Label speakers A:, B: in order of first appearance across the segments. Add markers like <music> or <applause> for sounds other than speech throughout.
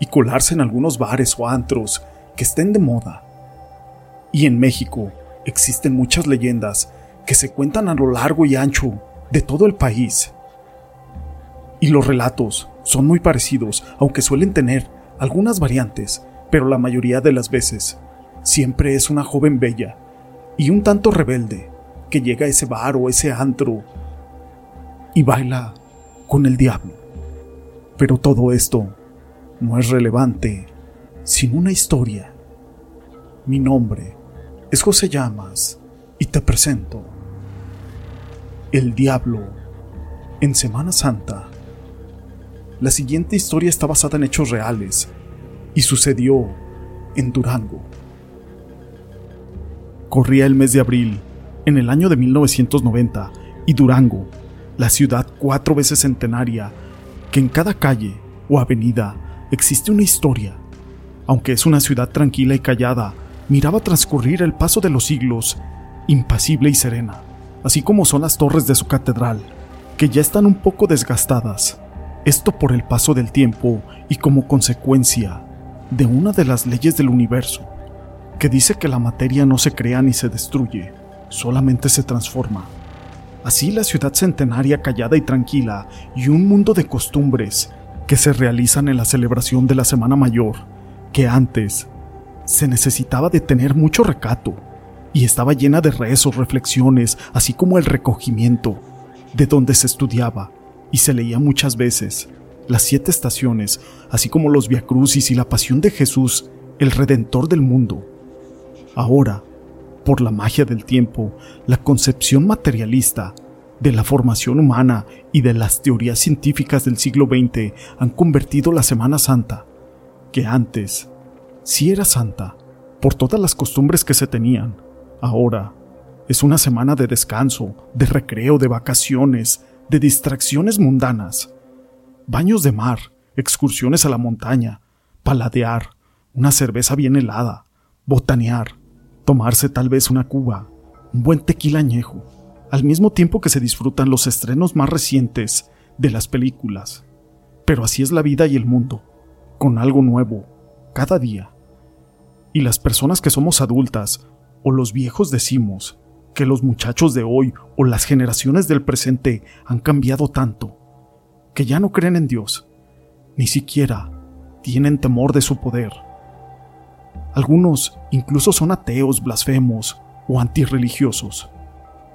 A: y colarse en algunos bares o antros que estén de moda. Y en México existen muchas leyendas que se cuentan a lo largo y ancho de todo el país. Y los relatos son muy parecidos, aunque suelen tener algunas variantes, pero la mayoría de las veces siempre es una joven bella y un tanto rebelde que llega a ese bar o ese antro y baila con el diablo. Pero todo esto no es relevante sin una historia. Mi nombre es José Llamas y te presento El Diablo en Semana Santa. La siguiente historia está basada en hechos reales y sucedió en Durango. Corría el mes de abril, en el año de 1990, y Durango, la ciudad cuatro veces centenaria, que en cada calle o avenida existe una historia. Aunque es una ciudad tranquila y callada, miraba transcurrir el paso de los siglos, impasible y serena, así como son las torres de su catedral, que ya están un poco desgastadas. Esto por el paso del tiempo y como consecuencia de una de las leyes del universo, que dice que la materia no se crea ni se destruye, solamente se transforma. Así la ciudad centenaria callada y tranquila y un mundo de costumbres que se realizan en la celebración de la Semana Mayor, que antes se necesitaba de tener mucho recato y estaba llena de rezos, reflexiones, así como el recogimiento, de donde se estudiaba y se leía muchas veces las siete estaciones, así como los viacrucis y la pasión de Jesús, el redentor del mundo. Ahora, por la magia del tiempo, la concepción materialista de la formación humana y de las teorías científicas del siglo XX han convertido la Semana Santa, que antes sí era santa por todas las costumbres que se tenían, ahora es una semana de descanso, de recreo, de vacaciones, de distracciones mundanas, baños de mar, excursiones a la montaña, paladear, una cerveza bien helada, botanear, tomarse tal vez una cuba, un buen tequila añejo, al mismo tiempo que se disfrutan los estrenos más recientes de las películas. Pero así es la vida y el mundo, con algo nuevo, cada día. Y las personas que somos adultas o los viejos decimos que los muchachos de hoy o las generaciones del presente han cambiado tanto, que ya no creen en Dios, ni siquiera tienen temor de su poder. Algunos incluso son ateos, blasfemos o antirreligiosos.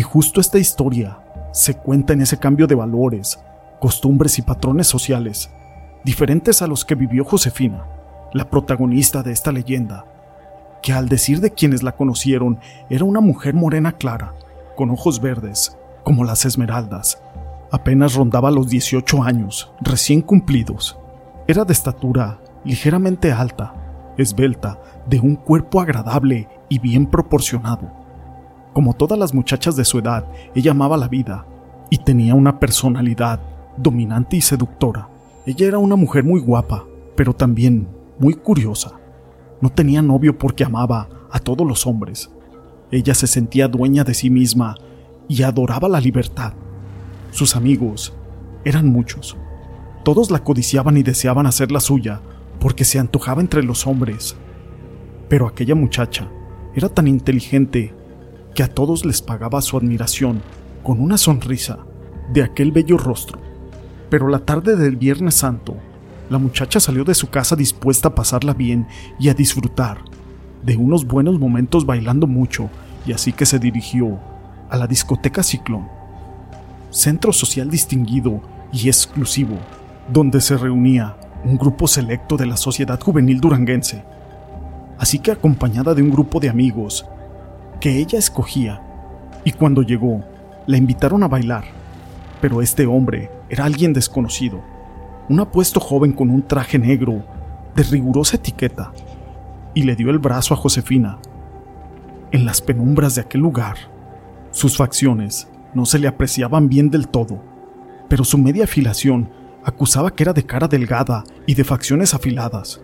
A: Y justo esta historia se cuenta en ese cambio de valores, costumbres y patrones sociales, diferentes a los que vivió Josefina, la protagonista de esta leyenda, que al decir de quienes la conocieron era una mujer morena clara, con ojos verdes, como las esmeraldas. Apenas rondaba los 18 años, recién cumplidos. Era de estatura ligeramente alta, esbelta, de un cuerpo agradable y bien proporcionado. Como todas las muchachas de su edad, ella amaba la vida y tenía una personalidad dominante y seductora. Ella era una mujer muy guapa, pero también muy curiosa. No tenía novio porque amaba a todos los hombres. Ella se sentía dueña de sí misma y adoraba la libertad. Sus amigos eran muchos. Todos la codiciaban y deseaban hacer la suya, porque se antojaba entre los hombres. Pero aquella muchacha era tan inteligente a todos les pagaba su admiración con una sonrisa de aquel bello rostro. Pero la tarde del Viernes Santo, la muchacha salió de su casa dispuesta a pasarla bien y a disfrutar de unos buenos momentos bailando mucho, y así que se dirigió a la discoteca Ciclón, centro social distinguido y exclusivo, donde se reunía un grupo selecto de la sociedad juvenil duranguense, así que acompañada de un grupo de amigos que ella escogía, y cuando llegó, la invitaron a bailar, pero este hombre era alguien desconocido, un apuesto joven con un traje negro, de rigurosa etiqueta, y le dio el brazo a Josefina. En las penumbras de aquel lugar, sus facciones no se le apreciaban bien del todo, pero su media afilación acusaba que era de cara delgada y de facciones afiladas,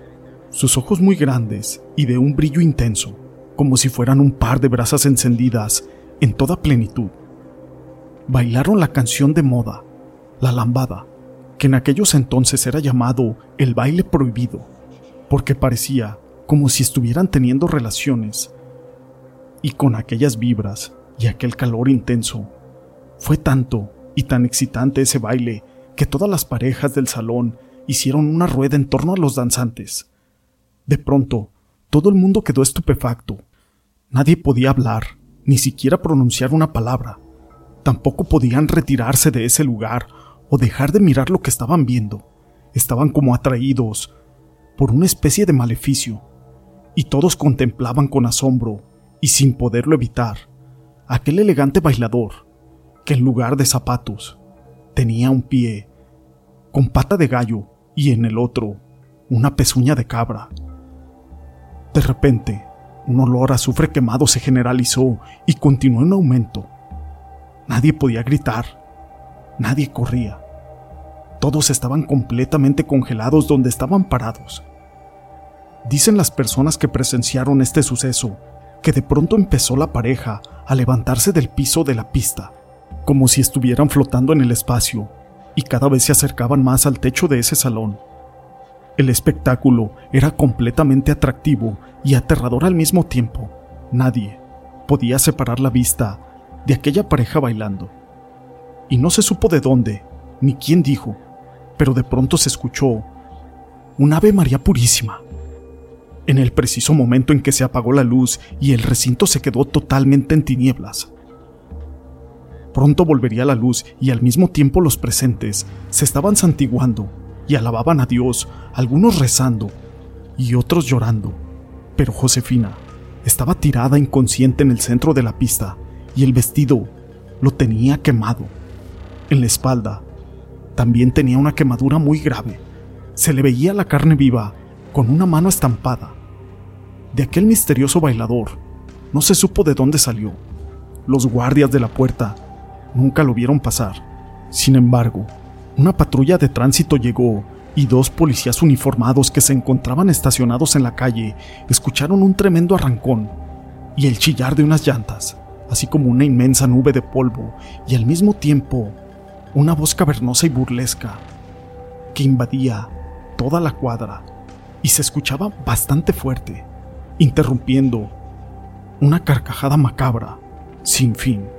A: sus ojos muy grandes y de un brillo intenso, como si fueran un par de brasas encendidas en toda plenitud. Bailaron la canción de moda, la lambada, que en aquellos entonces era llamado el baile prohibido, porque parecía como si estuvieran teniendo relaciones. Y con aquellas vibras y aquel calor intenso, fue tanto y tan excitante ese baile que todas las parejas del salón hicieron una rueda en torno a los danzantes. De pronto, todo el mundo quedó estupefacto. Nadie podía hablar, ni siquiera pronunciar una palabra. Tampoco podían retirarse de ese lugar o dejar de mirar lo que estaban viendo. Estaban como atraídos por una especie de maleficio, y todos contemplaban con asombro, y sin poderlo evitar, aquel elegante bailador, que en lugar de zapatos tenía un pie con pata de gallo y en el otro una pezuña de cabra. De repente, un olor a azufre quemado se generalizó y continuó en aumento. Nadie podía gritar, Nadie corría. Todos estaban completamente congelados donde estaban parados. Dicen las personas que presenciaron este suceso que de pronto empezó la pareja a levantarse del piso de la pista, como si estuvieran flotando en el espacio, y cada vez se acercaban más al techo de ese salón. El espectáculo era completamente atractivo y aterrador al mismo tiempo. Nadie podía separar la vista de aquella pareja bailando y no se supo de dónde, ni quién dijo, pero de pronto se escuchó un Ave María Purísima. En el preciso momento en que se apagó la luz y el recinto se quedó totalmente en tinieblas. Pronto volvería la luz y al mismo tiempo los presentes se estaban santiguando y alababan a Dios, algunos rezando y otros llorando. Pero Josefina estaba tirada inconsciente en el centro de la pista y el vestido lo tenía quemado en la espalda. También tenía una quemadura muy grave. Se le veía la carne viva, con una mano estampada. De aquel misterioso bailador, no se supo de dónde salió. Los guardias de la puerta nunca lo vieron pasar. Sin embargo, una patrulla de tránsito llegó y dos policías uniformados que se encontraban estacionados en la calle escucharon un tremendo arrancón y el chillar de unas llantas, así como una inmensa nube de polvo y al mismo tiempo una voz cavernosa y burlesca que invadía toda la cuadra y se escuchaba bastante fuerte, interrumpiendo una carcajada macabra sin fin.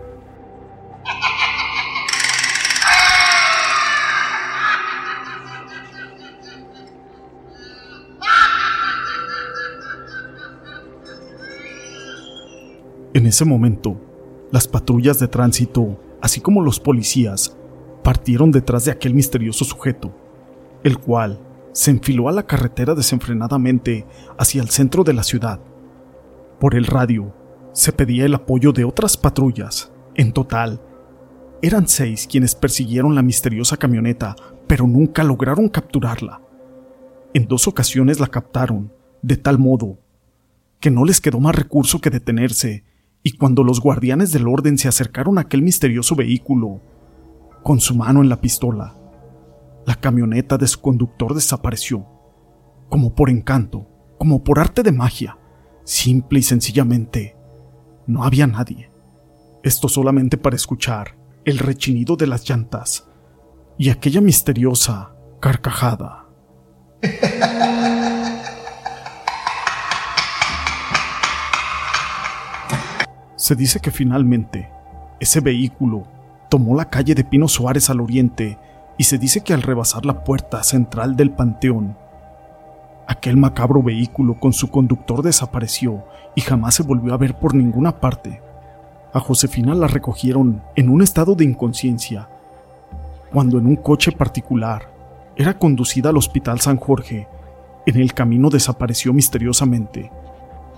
A: En ese momento, las patrullas de tránsito, así como los policías, partieron detrás de aquel misterioso sujeto, el cual se enfiló a la carretera desenfrenadamente hacia el centro de la ciudad. Por el radio se pedía el apoyo de otras patrullas. En total, eran seis quienes persiguieron la misteriosa camioneta, pero nunca lograron capturarla. En dos ocasiones la captaron, de tal modo que no les quedó más recurso que detenerse, y cuando los guardianes del orden se acercaron a aquel misterioso vehículo, con su mano en la pistola. La camioneta de su conductor desapareció, como por encanto, como por arte de magia. Simple y sencillamente, no había nadie. Esto solamente para escuchar el rechinido de las llantas y aquella misteriosa carcajada. <laughs> Se dice que finalmente ese vehículo tomó la calle de Pino Suárez al oriente y se dice que al rebasar la puerta central del panteón, aquel macabro vehículo con su conductor desapareció y jamás se volvió a ver por ninguna parte. A Josefina la recogieron en un estado de inconsciencia, cuando en un coche particular era conducida al Hospital San Jorge. En el camino desapareció misteriosamente,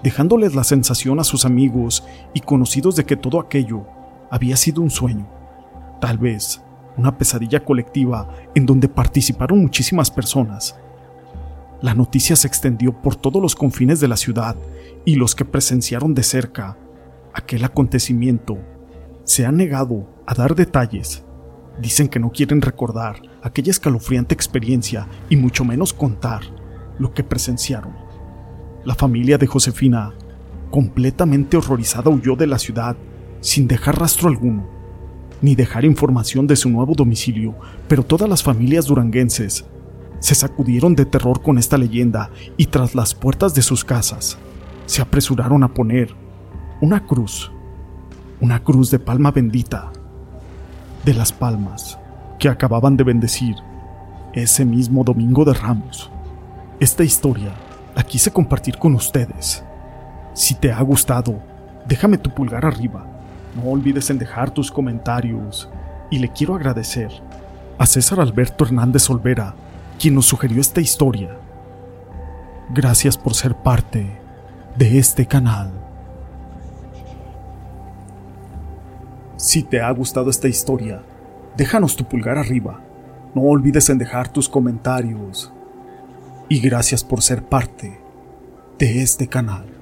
A: dejándoles la sensación a sus amigos y conocidos de que todo aquello había sido un sueño. Tal vez una pesadilla colectiva en donde participaron muchísimas personas. La noticia se extendió por todos los confines de la ciudad y los que presenciaron de cerca aquel acontecimiento se han negado a dar detalles. Dicen que no quieren recordar aquella escalofriante experiencia y mucho menos contar lo que presenciaron. La familia de Josefina, completamente horrorizada, huyó de la ciudad sin dejar rastro alguno, ni dejar información de su nuevo domicilio, pero todas las familias duranguenses se sacudieron de terror con esta leyenda y tras las puertas de sus casas se apresuraron a poner una cruz, una cruz de palma bendita, de las palmas que acababan de bendecir ese mismo domingo de Ramos. Esta historia la quise compartir con ustedes. Si te ha gustado, déjame tu pulgar arriba. No olvides en dejar tus comentarios. Y le quiero agradecer a César Alberto Hernández Olvera, quien nos sugirió esta historia. Gracias por ser parte de este canal. Si te ha gustado esta historia, déjanos tu pulgar arriba. No olvides en dejar tus comentarios y gracias por ser parte de este canal.